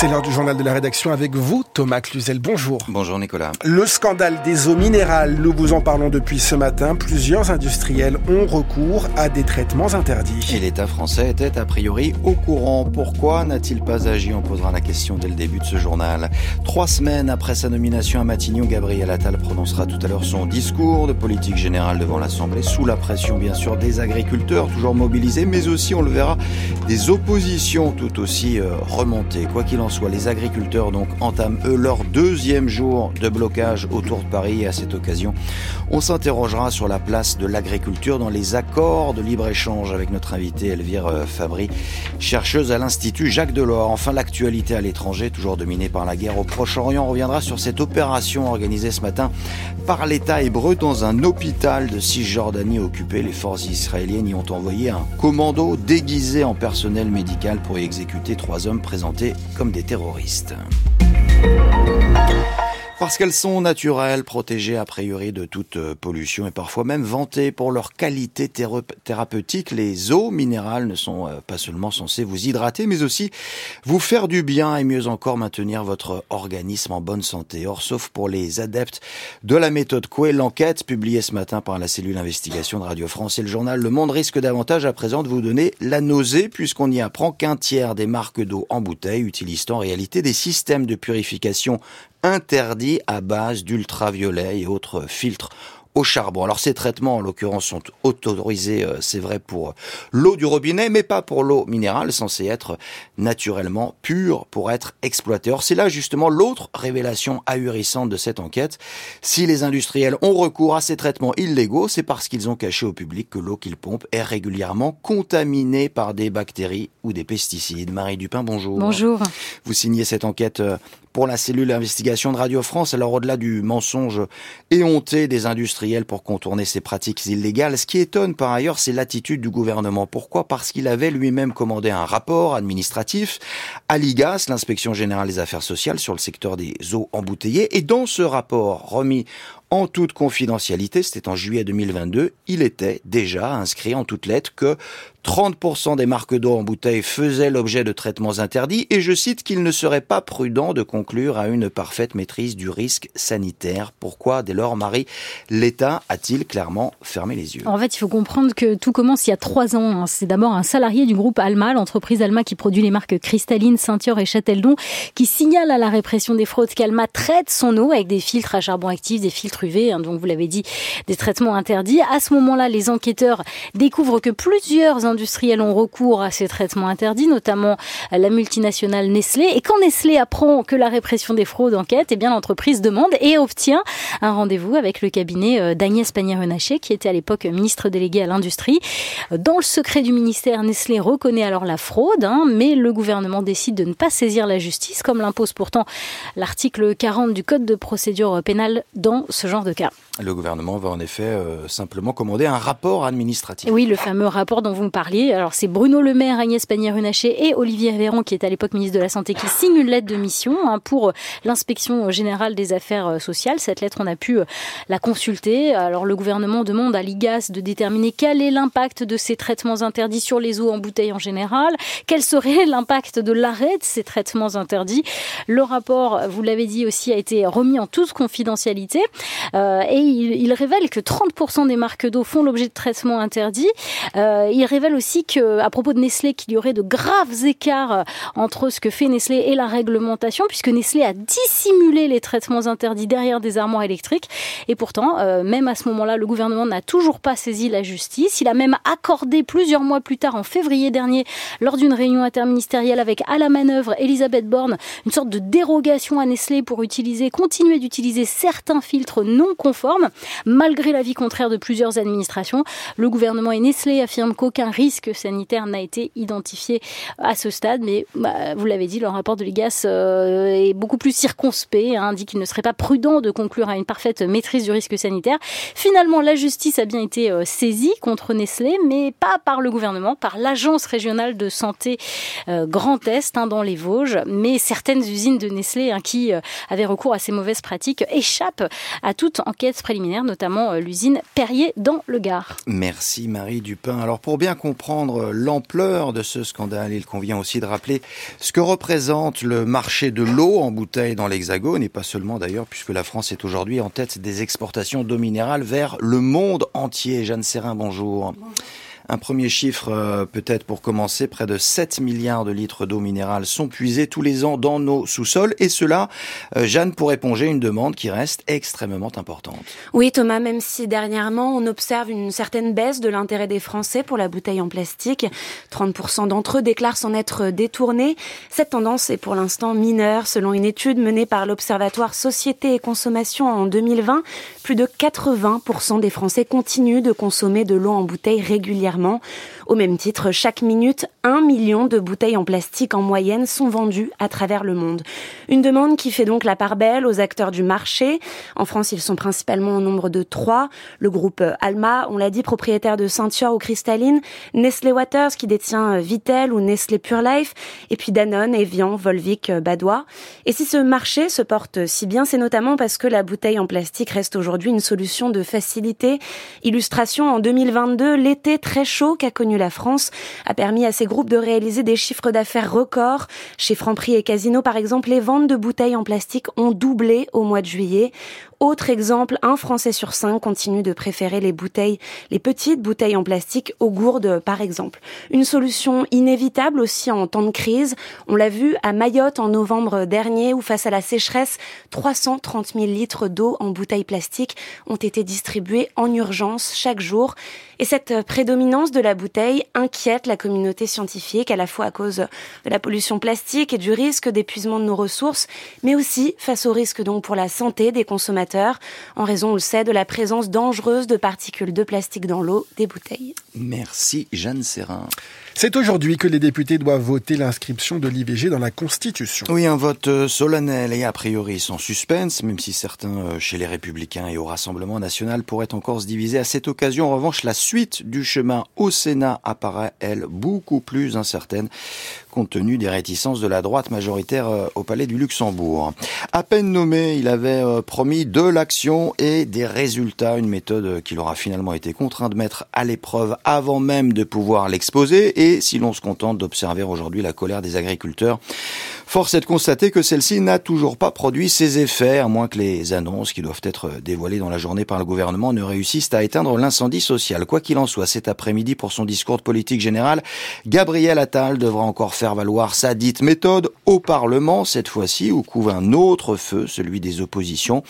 C'est l'heure du journal de la rédaction avec vous, Thomas Cluzel. Bonjour. Bonjour Nicolas. Le scandale des eaux minérales, nous vous en parlons depuis ce matin. Plusieurs industriels ont recours à des traitements interdits. Et l'État français était a priori au courant. Pourquoi n'a-t-il pas agi On posera la question dès le début de ce journal. Trois semaines après sa nomination à Matignon, Gabriel Attal prononcera tout à l'heure son discours de politique générale devant l'Assemblée, sous la pression bien sûr des agriculteurs, toujours mobilisés, mais aussi, on le verra, des oppositions tout aussi euh, remontées. Quoi qu'il en soit, les agriculteurs donc entament eux leur deuxième jour de blocage autour de Paris et à cette occasion, on s'interrogera sur la place de l'agriculture dans les accords de libre-échange avec notre invitée Elvire euh, Fabry, chercheuse à l'Institut Jacques Delors. Enfin, l'actualité à l'étranger, toujours dominée par la guerre au Proche-Orient, reviendra sur cette opération organisée ce matin par l'État hébreu dans un hôpital de Cisjordanie occupé. Les forces israéliennes y ont envoyé un commando déguisé en personnel médical pour y exécuter trois hommes présentés comme des terroristes. Parce qu'elles sont naturelles, protégées a priori de toute euh, pollution et parfois même vantées pour leur qualité thérapeutique, les eaux minérales ne sont euh, pas seulement censées vous hydrater, mais aussi vous faire du bien et mieux encore maintenir votre organisme en bonne santé. Or, sauf pour les adeptes de la méthode Coué, l'enquête publiée ce matin par la cellule investigation de Radio France et le journal Le Monde risque davantage à présent de vous donner la nausée puisqu'on y apprend qu'un tiers des marques d'eau en bouteille utilisent en réalité des systèmes de purification interdit à base d'ultraviolets et autres filtres au charbon. Alors ces traitements, en l'occurrence, sont autorisés, euh, c'est vrai, pour l'eau du robinet, mais pas pour l'eau minérale, censée être naturellement pure pour être exploitée. Or, c'est là justement l'autre révélation ahurissante de cette enquête. Si les industriels ont recours à ces traitements illégaux, c'est parce qu'ils ont caché au public que l'eau qu'ils pompent est régulièrement contaminée par des bactéries ou des pesticides. Marie Dupin, bonjour. Bonjour. Vous signez cette enquête euh, pour la cellule d'investigation de Radio France. Alors au-delà du mensonge éhonté des industriels pour contourner ces pratiques illégales, ce qui étonne par ailleurs, c'est l'attitude du gouvernement. Pourquoi? Parce qu'il avait lui-même commandé un rapport administratif à l'IGAS, l'inspection générale des affaires sociales, sur le secteur des eaux embouteillées. Et dans ce rapport remis en toute confidentialité, c'était en juillet 2022, il était déjà inscrit en toutes lettres que 30% des marques d'eau en bouteille faisaient l'objet de traitements interdits et je cite qu'il ne serait pas prudent de conclure à une parfaite maîtrise du risque sanitaire. Pourquoi, dès lors, Marie, l'État a-t-il clairement fermé les yeux? En fait, il faut comprendre que tout commence il y a trois ans. Hein. C'est d'abord un salarié du groupe Alma, l'entreprise Alma qui produit les marques Cristalline, Ceinture et Châteldon, qui signale à la répression des fraudes qu'Alma traite son eau avec des filtres à charbon actif, des filtres UV, hein, donc vous l'avez dit, des traitements interdits. À ce moment-là, les enquêteurs découvrent que plusieurs industriels ont recours à ces traitements interdits, notamment la multinationale Nestlé. Et quand Nestlé apprend que la répression des fraudes enquête, eh bien l'entreprise demande et obtient un rendez-vous avec le cabinet euh, d'Agnès Pannier-Runacher, qui était à l'époque ministre délégué à l'industrie. Dans le secret du ministère, Nestlé reconnaît alors la fraude, hein, mais le gouvernement décide de ne pas saisir la justice, comme l'impose pourtant l'article 40 du Code de procédure pénale dans ce genre de cas. Le gouvernement va en effet euh, simplement commander un rapport administratif. Oui, le fameux rapport dont vous me Alors c'est Bruno Le Maire, Agnès Pannier-Runacher et Olivier Véran, qui est à l'époque ministre de la Santé, qui signent une lettre de mission hein, pour l'inspection générale des affaires euh, sociales. Cette lettre, on a pu euh, la consulter. Alors le gouvernement demande à l'IGAS de déterminer quel est l'impact de ces traitements interdits sur les eaux en bouteille en général, quel serait l'impact de l'arrêt de ces traitements interdits? Le rapport, vous l'avez dit aussi, a été remis en toute confidentialité euh, et il, révèle que 30% des marques d'eau font l'objet de traitements interdits. Euh, il révèle aussi que, à propos de Nestlé, qu'il y aurait de graves écarts entre ce que fait Nestlé et la réglementation, puisque Nestlé a dissimulé les traitements interdits derrière des armoires électriques. Et pourtant, euh, même à ce moment-là, le gouvernement n'a toujours pas saisi la justice. Il a même accordé plusieurs mois plus tard, en février dernier, lors d'une réunion interministérielle avec à la manœuvre Elisabeth Borne, une sorte de dérogation à Nestlé pour utiliser, continuer d'utiliser certains filtres non conformes, malgré l'avis contraire de plusieurs administrations. Le gouvernement et Nestlé affirment qu'aucun risque sanitaire n'a été identifié à ce stade, mais bah, vous l'avez dit, le rapport de l'IGAS euh, est beaucoup plus circonspect, hein, dit qu'il ne serait pas prudent de conclure à une parfaite maîtrise du risque sanitaire. Finalement, la justice a bien été euh, saisie contre Nestlé, mais pas par le gouvernement, par l'agence régionale de santé euh, Grand Est hein, dans les Vosges, mais certaines usines de Nestlé hein, qui avaient recours à ces mauvaises pratiques échappent à toute enquête préliminaire, notamment l'usine Perrier dans le Gard. Merci Marie Dupin. Alors pour bien comprendre l'ampleur de ce scandale, il convient aussi de rappeler ce que représente le marché de l'eau en bouteille dans l'Hexagone, et pas seulement d'ailleurs, puisque la France est aujourd'hui en tête des exportations d'eau minérale vers le monde entier. Jeanne Serrin, bonjour. Un premier chiffre, euh, peut-être pour commencer, près de 7 milliards de litres d'eau minérale sont puisés tous les ans dans nos sous-sols. Et cela, euh, Jeanne, pour éponger une demande qui reste extrêmement importante. Oui, Thomas, même si dernièrement, on observe une certaine baisse de l'intérêt des Français pour la bouteille en plastique. 30% d'entre eux déclarent s'en être détournés. Cette tendance est pour l'instant mineure. Selon une étude menée par l'Observatoire Société et Consommation en 2020, plus de 80% des Français continuent de consommer de l'eau en bouteille régulièrement au même titre, chaque minute, un million de bouteilles en plastique en moyenne sont vendues à travers le monde. Une demande qui fait donc la part belle aux acteurs du marché. En France, ils sont principalement au nombre de trois. Le groupe Alma, on l'a dit, propriétaire de Ceinture ou Cristalline, Nestlé Waters qui détient Vitel ou Nestlé Pure Life, et puis Danone, Evian, Volvic, Badois. Et si ce marché se porte si bien, c'est notamment parce que la bouteille en plastique reste aujourd'hui une solution de facilité. Illustration en 2022, l'été très chaud qu'a connu la France a permis à ces groupes de réaliser des chiffres d'affaires records. Chez Franprix et Casino, par exemple, les ventes de bouteilles en plastique ont doublé au mois de juillet. Autre exemple, un Français sur cinq continue de préférer les bouteilles, les petites bouteilles en plastique aux gourdes, par exemple. Une solution inévitable aussi en temps de crise. On l'a vu à Mayotte en novembre dernier où face à la sécheresse, 330 000 litres d'eau en bouteilles plastiques ont été distribués en urgence chaque jour. Et cette prédominance de la bouteille inquiète la communauté scientifique à la fois à cause de la pollution plastique et du risque d'épuisement de nos ressources, mais aussi face au risque donc pour la santé des consommateurs en raison, on le sait, de la présence dangereuse de particules de plastique dans l'eau des bouteilles. Merci Jeanne Serrin. C'est aujourd'hui que les députés doivent voter l'inscription de l'IVG dans la Constitution. Oui, un vote euh, solennel et a priori sans suspense, même si certains euh, chez les Républicains et au Rassemblement national pourraient encore se diviser. À cette occasion, en revanche, la suite du chemin au Sénat apparaît, elle, beaucoup plus incertaine compte tenu des réticences de la droite majoritaire euh, au Palais du Luxembourg. À peine nommé, il avait promis de l'action et des résultats, une méthode qu'il aura finalement été contraint de mettre à l'épreuve avant même de pouvoir l'exposer et si l'on se contente d'observer aujourd'hui la colère des agriculteurs, force est de constater que celle-ci n'a toujours pas produit ses effets, à moins que les annonces qui doivent être dévoilées dans la journée par le gouvernement ne réussissent à éteindre l'incendie social. Quoi qu'il en soit, cet après-midi, pour son discours de politique générale, Gabriel Attal devra encore faire valoir sa dite méthode au Parlement, cette fois-ci, où couvre un autre feu, celui des oppositions.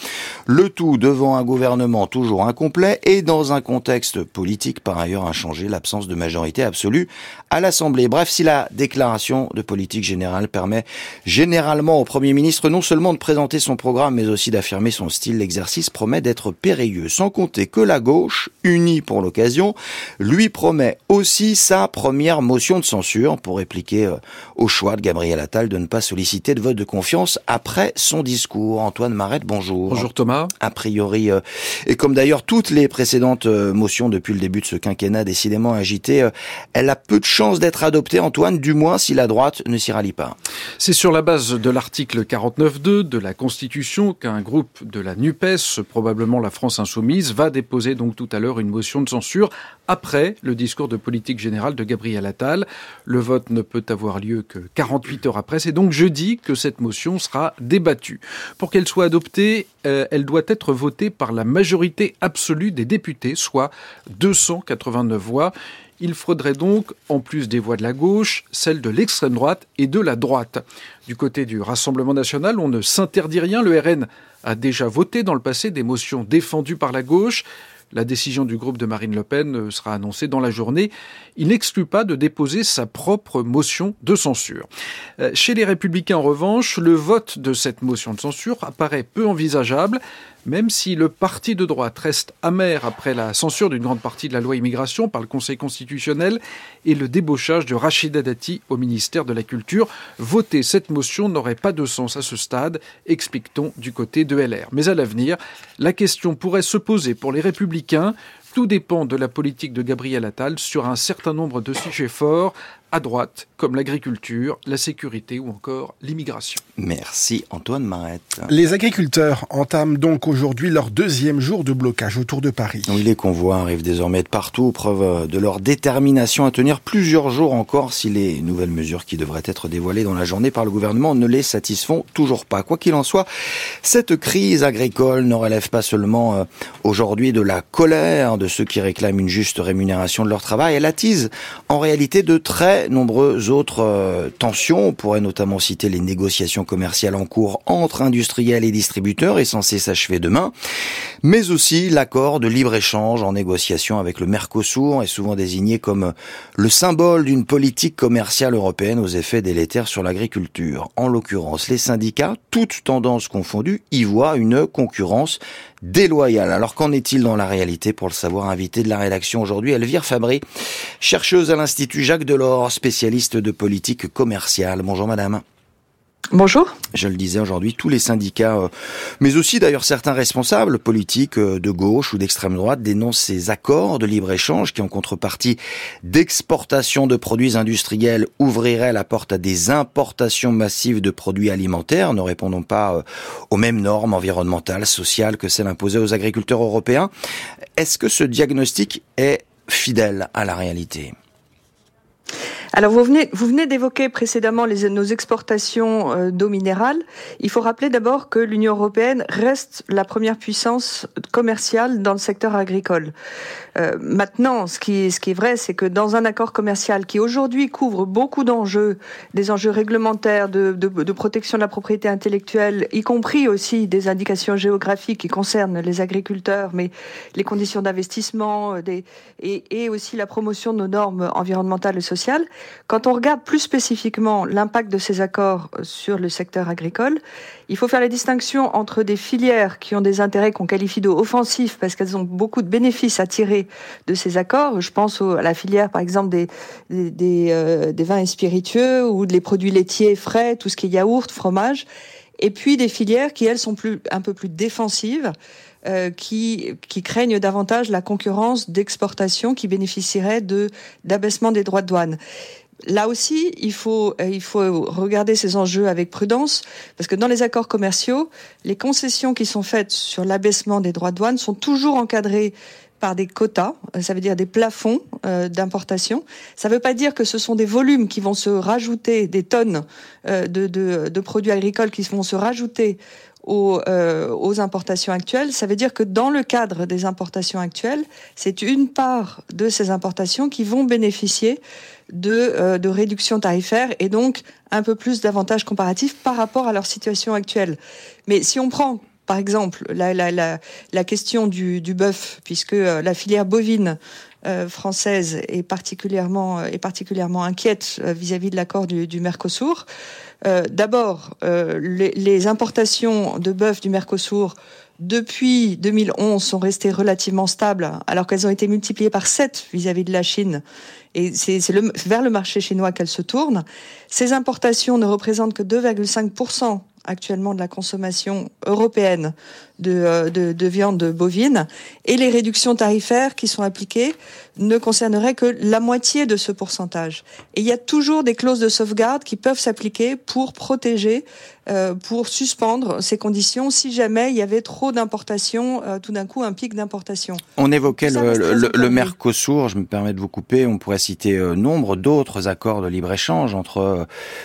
Le tout devant un gouvernement toujours incomplet et dans un contexte politique par ailleurs inchangé, l'absence de majorité absolue à l'Assemblée. Bref, si la déclaration de politique générale permet généralement au Premier ministre non seulement de présenter son programme, mais aussi d'affirmer son style, l'exercice promet d'être périlleux. Sans compter que la gauche, unie pour l'occasion, lui promet aussi sa première motion de censure pour répliquer euh, au choix de Gabriel Attal de ne pas solliciter de vote de confiance après son discours. Antoine Marette, bonjour. Bonjour Thomas. A priori, euh, et comme d'ailleurs toutes les précédentes euh, motions depuis le début de ce quinquennat décidément agité, elle a peu de chance d'être adopté, Antoine, du moins si la droite ne s'y rallie pas. C'est sur la base de l'article 49.2 de la Constitution qu'un groupe de la NUPES, probablement la France Insoumise, va déposer donc tout à l'heure une motion de censure après le discours de politique générale de Gabriel Attal. Le vote ne peut avoir lieu que 48 heures après. C'est donc jeudi que cette motion sera débattue. Pour qu'elle soit adoptée, euh, elle doit être votée par la majorité absolue des députés, soit 289 voix. Il faudrait donc, en plus des voix de la gauche, celles de l'extrême droite et de la droite. Du côté du Rassemblement national, on ne s'interdit rien. Le RN a déjà voté dans le passé des motions défendues par la gauche. La décision du groupe de Marine Le Pen euh, sera annoncée dans la journée. Il n'exclut pas de déposer sa propre motion de censure. Euh, chez les républicains, en revanche, le vote de cette motion de censure apparaît peu envisageable même si le parti de droite reste amer après la censure d'une grande partie de la loi immigration par le Conseil constitutionnel et le débauchage de Rachida Dati au ministère de la Culture, voter cette motion n'aurait pas de sens à ce stade, explique-t-on du côté de LR. Mais à l'avenir, la question pourrait se poser pour les républicains tout dépend de la politique de Gabriel Attal sur un certain nombre de sujets forts, à droite, comme l'agriculture, la sécurité ou encore l'immigration. Merci Antoine Marette. Les agriculteurs entament donc aujourd'hui leur deuxième jour de blocage autour de Paris. Oui, les convois arrivent désormais de partout, preuve de leur détermination à tenir plusieurs jours encore si les nouvelles mesures qui devraient être dévoilées dans la journée par le gouvernement ne les satisfont toujours pas. Quoi qu'il en soit, cette crise agricole ne relève pas seulement euh, aujourd'hui de la colère de ceux qui réclament une juste rémunération de leur travail, elle attise en réalité de très nombreuses autres euh, tensions. On pourrait notamment citer les négociations commerciales en cours entre industriels et distributeurs et censées s'achever demain, mais aussi l'accord de libre-échange en négociation avec le Mercosur est souvent désigné comme le symbole d'une politique commerciale européenne aux effets délétères sur l'agriculture. En l'occurrence, les syndicats, toutes tendances confondues, y voient une concurrence déloyale. Alors qu'en est-il dans la réalité Pour le savoir, invité de la rédaction aujourd'hui, Elvire Fabry, chercheuse à l'Institut Jacques Delors, spécialiste de politique commerciale. Bonjour madame. Bonjour. Je le disais aujourd'hui, tous les syndicats, euh, mais aussi d'ailleurs certains responsables politiques euh, de gauche ou d'extrême droite dénoncent ces accords de libre-échange qui, en contrepartie d'exportation de produits industriels, ouvriraient la porte à des importations massives de produits alimentaires, ne répondant pas euh, aux mêmes normes environnementales, sociales que celles imposées aux agriculteurs européens. Est-ce que ce diagnostic est fidèle à la réalité? Alors vous venez, vous venez d'évoquer précédemment les, nos exportations euh, d'eau minérale. Il faut rappeler d'abord que l'Union européenne reste la première puissance commerciale dans le secteur agricole. Euh, maintenant, ce qui, ce qui est vrai, c'est que dans un accord commercial qui aujourd'hui couvre beaucoup d'enjeux, des enjeux réglementaires, de, de, de, protection de la propriété intellectuelle, y compris aussi des indications géographiques qui concernent les agriculteurs, mais les conditions d'investissement euh, et, et aussi la promotion de nos normes environnementales et sociales, quand on regarde plus spécifiquement l'impact de ces accords euh, sur le secteur agricole, il faut faire la distinction entre des filières qui ont des intérêts qu'on qualifie d'offensifs parce qu'elles ont beaucoup de bénéfices à tirer de ces accords. Je pense à la filière, par exemple, euh, des vins et spiritueux ou des produits laitiers frais, tout ce qui est yaourt, fromage. Et puis des filières qui, elles, sont un peu plus défensives. Euh, qui, qui craignent davantage la concurrence d'exportation qui bénéficierait de d'abaissement des droits de douane. Là aussi, il faut, euh, il faut regarder ces enjeux avec prudence, parce que dans les accords commerciaux, les concessions qui sont faites sur l'abaissement des droits de douane sont toujours encadrées par des quotas, euh, ça veut dire des plafonds euh, d'importation. Ça ne veut pas dire que ce sont des volumes qui vont se rajouter, des tonnes euh, de, de, de, produits agricoles qui vont se rajouter aux, euh, aux, importations actuelles, ça veut dire que dans le cadre des importations actuelles, c'est une part de ces importations qui vont bénéficier de, euh, de réductions tarifaires et donc un peu plus d'avantages comparatifs par rapport à leur situation actuelle. Mais si on prend par exemple la, question du, bœuf, puisque euh, la filière bovine euh, française est particulièrement, particulièrement inquiète vis-à-vis -vis de l'accord du, Mercosur. Euh, D'abord, euh, les, les, importations de bœuf du Mercosur depuis 2011 sont restées relativement stables, alors qu'elles ont été multipliées par 7 vis-à-vis de la Chine. Et c'est vers le marché chinois qu'elles se tournent. Ces importations ne représentent que 2,5% actuellement de la consommation européenne de, euh, de, de, viande bovine et les réductions tarifaires qui sont appliquées ne concerneraient que la moitié de ce pourcentage. Et il y a toujours des clauses de sauvegarde qui peuvent s'appliquer pour protéger, euh, pour suspendre ces conditions si jamais il y avait trop d'importations, euh, tout d'un coup un pic d'importation. On évoquait le, le, le, Mercosur, je me permets de vous couper, on pourrait citer euh, nombre d'autres accords de libre-échange entre euh,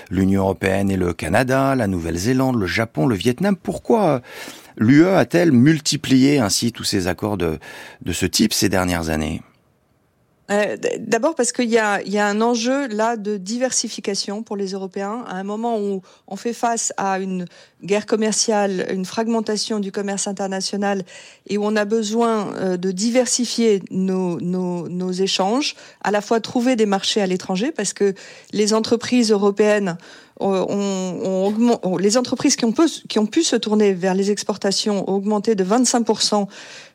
l'Union européenne et le Canada, la Nouvelle-Zélande, le Japon, le Vietnam. Pourquoi l'UE a-t-elle multiplié ainsi tous ces accords de, de ce type ces dernières années? Euh, D'abord parce qu'il y y a un enjeu là de diversification pour les Européens. À un moment où on fait face à une guerre commerciale, une fragmentation du commerce international et où on a besoin euh, de diversifier nos échanges, à la fois trouver des marchés à l'étranger parce que les entreprises européennes on, on, on, les entreprises qui ont, peu, qui ont pu se tourner vers les exportations ont augmenté de 25%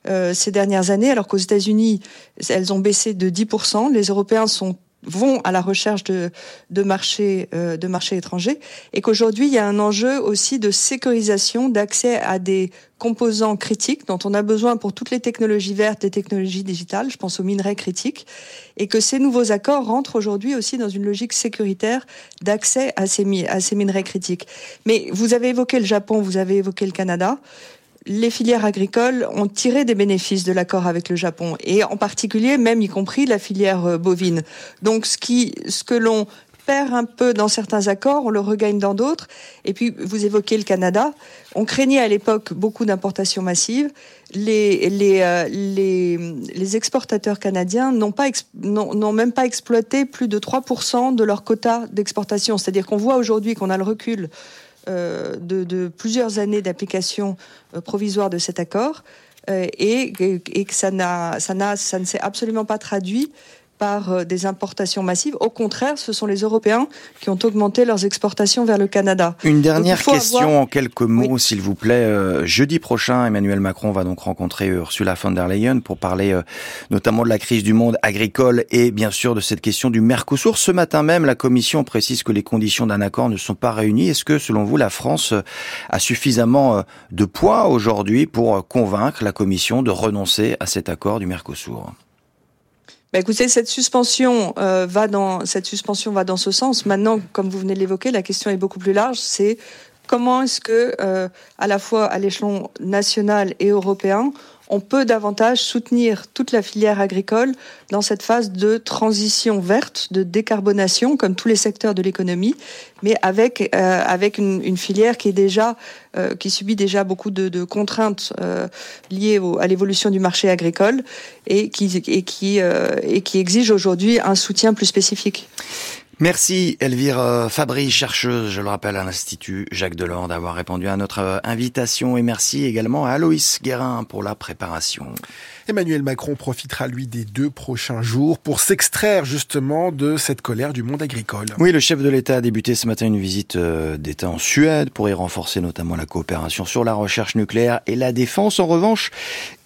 euh, ces dernières années, alors qu'aux États-Unis, elles ont baissé de 10%. Les Européens sont vont à la recherche de, de marchés euh, de marchés étrangers et qu'aujourd'hui il y a un enjeu aussi de sécurisation d'accès à des composants critiques dont on a besoin pour toutes les technologies vertes et technologies digitales, je pense aux minerais critiques, et que ces nouveaux accords rentrent aujourd'hui aussi dans une logique sécuritaire d'accès à ces, à ces minerais critiques. Mais vous avez évoqué le Japon, vous avez évoqué le Canada les filières agricoles ont tiré des bénéfices de l'accord avec le Japon et en particulier même y compris la filière euh, bovine. Donc ce qui ce que l'on perd un peu dans certains accords, on le regagne dans d'autres. Et puis, vous évoquez le Canada. On craignait à l'époque beaucoup d'importations massives. Les, les, euh, les, les, exportateurs canadiens n'ont pas n'ont même pas exploité plus de 3% de leur quota d'exportation. C'est-à-dire qu'on voit aujourd'hui qu'on a le recul euh, de, plusieurs années d'application euh, provisoire de cet accord euh, et, que ça, ça ne s'est absolument pas traduit par euh, des importations massives. Au contraire, ce sont les Européens qui ont augmenté leurs exportations vers le Canada. Une dernière question en quelques mots, s'il vous plaît. Euh, jeudi prochain, Emmanuel Macron va donc rencontrer Ursula von der Leyen pour parler euh, notamment de la crise du monde agricole et bien sûr de cette question du Mercosur. Ce matin même, la Commission précise que les conditions d'un accord ne sont pas réunies. Est-ce que, selon vous, la France a suffisamment de poids aujourd'hui pour convaincre la Commission de renoncer à cet accord du Mercosur? Bah écoutez, cette suspension euh, va dans cette suspension va dans ce sens. Maintenant, comme vous venez de l'évoquer, la question est beaucoup plus large. C'est comment est-ce que, euh, à la fois à l'échelon national et européen, on peut davantage soutenir toute la filière agricole dans cette phase de transition verte, de décarbonation, comme tous les secteurs de l'économie, mais avec euh, une, filière euh, qui subit déjà beaucoup de, contraintes euh, liées à l'évolution du marché agricole et qui exige aujourd'hui un soutien plus spécifique. Merci Elvire Fabry, chercheuse, je le rappelle, à l'Institut Jacques Delors, d'avoir répondu à notre invitation et merci également à Aloïs Guérin pour la préparation. Emmanuel Macron profitera, lui, des deux prochains jours pour s'extraire justement de cette colère du monde agricole. Oui, le chef de l'État a débuté ce matin une visite euh, d'État en Suède pour y renforcer notamment la coopération sur la recherche nucléaire et la défense. En revanche,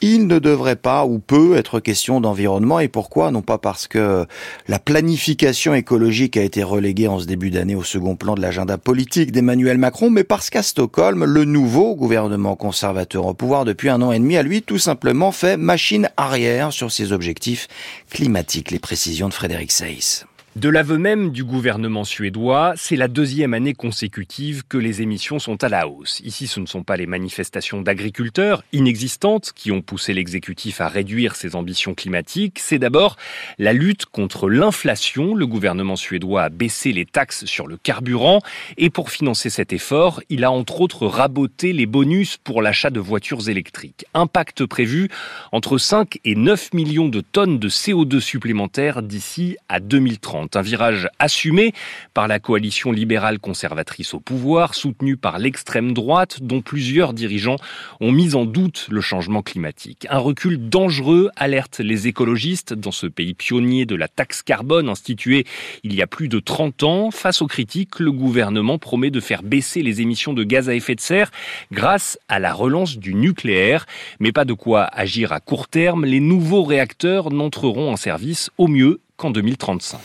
il ne devrait pas ou peut être question d'environnement. Et pourquoi? Non pas parce que la planification écologique a été reléguée en ce début d'année au second plan de l'agenda politique d'Emmanuel Macron, mais parce qu'à Stockholm, le nouveau gouvernement conservateur au pouvoir depuis un an et demi a lui tout simplement fait machine arrière sur ses objectifs climatiques. Les précisions de Frédéric Seyss. De l'aveu même du gouvernement suédois, c'est la deuxième année consécutive que les émissions sont à la hausse. Ici, ce ne sont pas les manifestations d'agriculteurs inexistantes qui ont poussé l'exécutif à réduire ses ambitions climatiques, c'est d'abord la lutte contre l'inflation. Le gouvernement suédois a baissé les taxes sur le carburant et pour financer cet effort, il a entre autres raboté les bonus pour l'achat de voitures électriques. Impact prévu entre 5 et 9 millions de tonnes de CO2 supplémentaires d'ici à 2030. Un virage assumé par la coalition libérale conservatrice au pouvoir, soutenue par l'extrême droite, dont plusieurs dirigeants ont mis en doute le changement climatique. Un recul dangereux, alerte les écologistes dans ce pays pionnier de la taxe carbone instituée il y a plus de 30 ans. Face aux critiques, le gouvernement promet de faire baisser les émissions de gaz à effet de serre grâce à la relance du nucléaire. Mais pas de quoi agir à court terme. Les nouveaux réacteurs n'entreront en service au mieux qu'en 2035.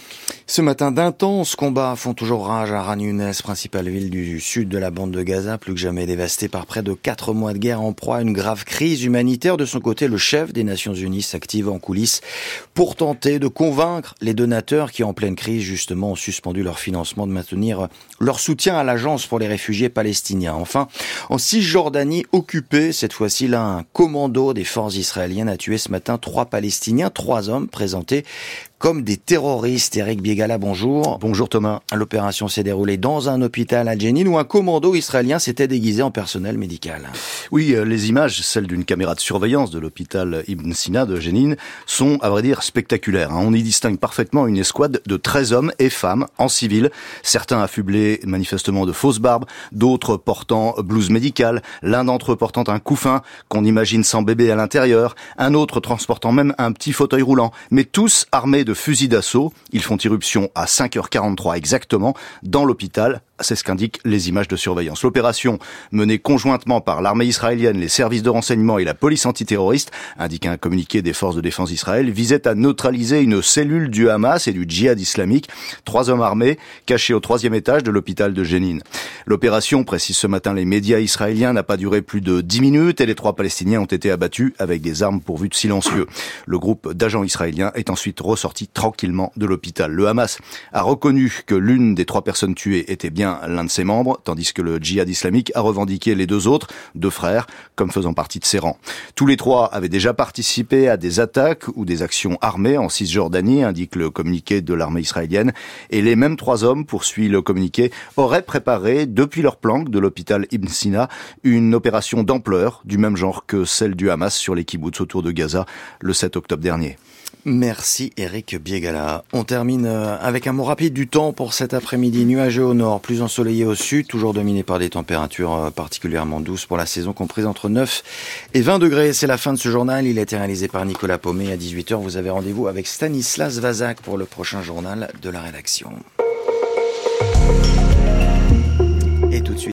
Ce matin, d'intenses combats font toujours rage à Ran principale ville du sud de la bande de Gaza, plus que jamais dévastée par près de quatre mois de guerre en proie à une grave crise humanitaire. De son côté, le chef des Nations Unies s'active en coulisses pour tenter de convaincre les donateurs qui, en pleine crise, justement, ont suspendu leur financement de maintenir leur soutien à l'agence pour les réfugiés palestiniens. Enfin, en Cisjordanie occupée, cette fois-ci là, un commando des forces israéliennes a tué ce matin trois Palestiniens, trois hommes présentés comme des terroristes. Eric Biegala, bonjour. Bonjour Thomas. L'opération s'est déroulée dans un hôpital à Jenin où un commando israélien s'était déguisé en personnel médical. Oui, euh, les images, celles d'une caméra de surveillance de l'hôpital Ibn Sina de Jenin, sont, à vrai dire, spectaculaires. Hein. On y distingue parfaitement une escouade de 13 hommes et femmes en civil, certains affublés manifestement de fausses barbes, d'autres portant blouse médicale, l'un d'entre eux portant un couffin qu'on imagine sans bébé à l'intérieur, un autre transportant même un petit fauteuil roulant, mais tous armés de fusils d'assaut. Ils font irruption à 5h43 exactement dans l'hôpital c'est ce qu'indiquent les images de surveillance. L'opération menée conjointement par l'armée israélienne, les services de renseignement et la police antiterroriste, indique un communiqué des forces de défense d'Israël, visait à neutraliser une cellule du Hamas et du djihad islamique, trois hommes armés cachés au troisième étage de l'hôpital de Jenin. L'opération, précise ce matin les médias israéliens, n'a pas duré plus de dix minutes et les trois Palestiniens ont été abattus avec des armes pourvues de silencieux. Le groupe d'agents israéliens est ensuite ressorti tranquillement de l'hôpital. Le Hamas a reconnu que l'une des trois personnes tuées était bien l'un de ses membres, tandis que le djihad islamique a revendiqué les deux autres, deux frères, comme faisant partie de ses rangs. Tous les trois avaient déjà participé à des attaques ou des actions armées en Cisjordanie, indique le communiqué de l'armée israélienne, et les mêmes trois hommes, poursuit le communiqué, auraient préparé, depuis leur planque de l'hôpital Ibn Sina, une opération d'ampleur, du même genre que celle du Hamas sur les kibbutz autour de Gaza le 7 octobre dernier. Merci Eric Biegala. On termine euh, avec un mot rapide du temps pour cet après-midi. Nuageux au nord, plus ensoleillé au sud, toujours dominé par des températures euh, particulièrement douces pour la saison comprise entre 9 et 20 degrés. C'est la fin de ce journal. Il a été réalisé par Nicolas Paumet. À 18h, vous avez rendez-vous avec Stanislas Vazak pour le prochain journal de la rédaction. Et tout de suite.